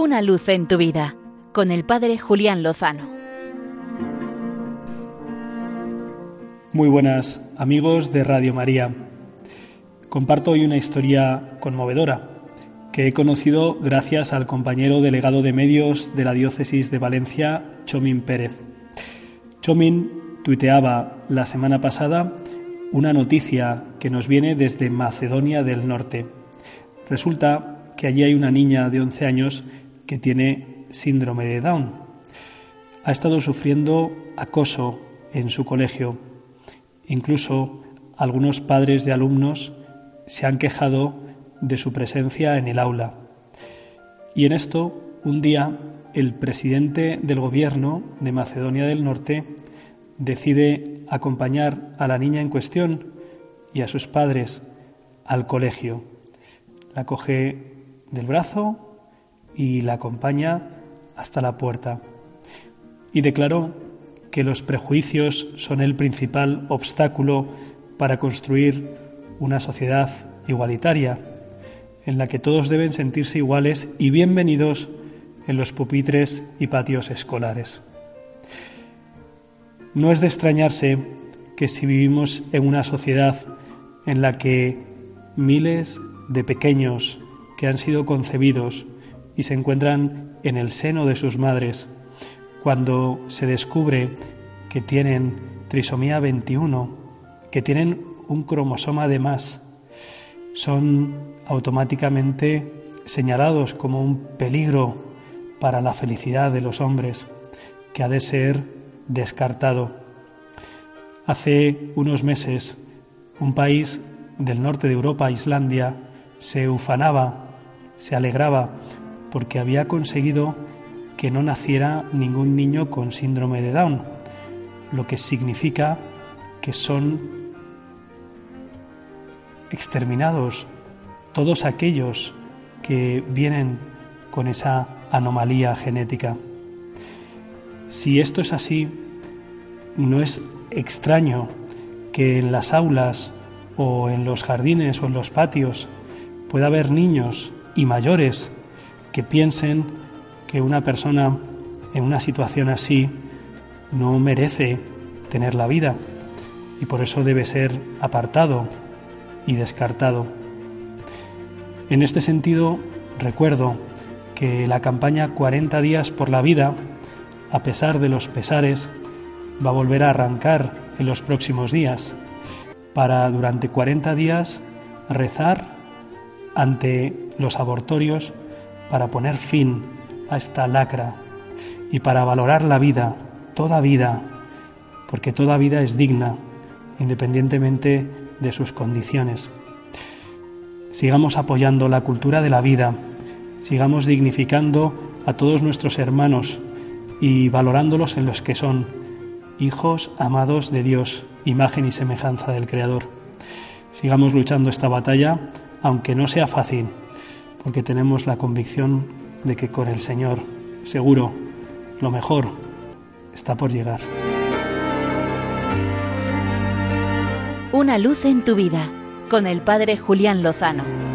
Una luz en tu vida con el Padre Julián Lozano. Muy buenas amigos de Radio María. Comparto hoy una historia conmovedora que he conocido gracias al compañero delegado de medios de la diócesis de Valencia, Chomín Pérez. Chomín tuiteaba la semana pasada una noticia que nos viene desde Macedonia del Norte. Resulta que allí hay una niña de 11 años que tiene síndrome de Down. Ha estado sufriendo acoso en su colegio. Incluso algunos padres de alumnos se han quejado de su presencia en el aula. Y en esto, un día, el presidente del gobierno de Macedonia del Norte decide acompañar a la niña en cuestión y a sus padres al colegio. La coge del brazo y la acompaña hasta la puerta. Y declaró que los prejuicios son el principal obstáculo para construir una sociedad igualitaria, en la que todos deben sentirse iguales y bienvenidos en los pupitres y patios escolares. No es de extrañarse que si vivimos en una sociedad en la que miles de pequeños que han sido concebidos y se encuentran en el seno de sus madres. Cuando se descubre que tienen trisomía 21, que tienen un cromosoma de más, son automáticamente señalados como un peligro para la felicidad de los hombres, que ha de ser descartado. Hace unos meses, un país del norte de Europa, Islandia, se ufanaba, se alegraba porque había conseguido que no naciera ningún niño con síndrome de Down, lo que significa que son exterminados todos aquellos que vienen con esa anomalía genética. Si esto es así, no es extraño que en las aulas o en los jardines o en los patios pueda haber niños y mayores que piensen que una persona en una situación así no merece tener la vida y por eso debe ser apartado y descartado. En este sentido, recuerdo que la campaña 40 días por la vida, a pesar de los pesares, va a volver a arrancar en los próximos días para durante 40 días rezar ante los abortorios para poner fin a esta lacra y para valorar la vida, toda vida, porque toda vida es digna, independientemente de sus condiciones. Sigamos apoyando la cultura de la vida, sigamos dignificando a todos nuestros hermanos y valorándolos en los que son hijos amados de Dios, imagen y semejanza del Creador. Sigamos luchando esta batalla, aunque no sea fácil, porque tenemos la convicción de que con el Señor, seguro, lo mejor está por llegar. Una luz en tu vida, con el Padre Julián Lozano.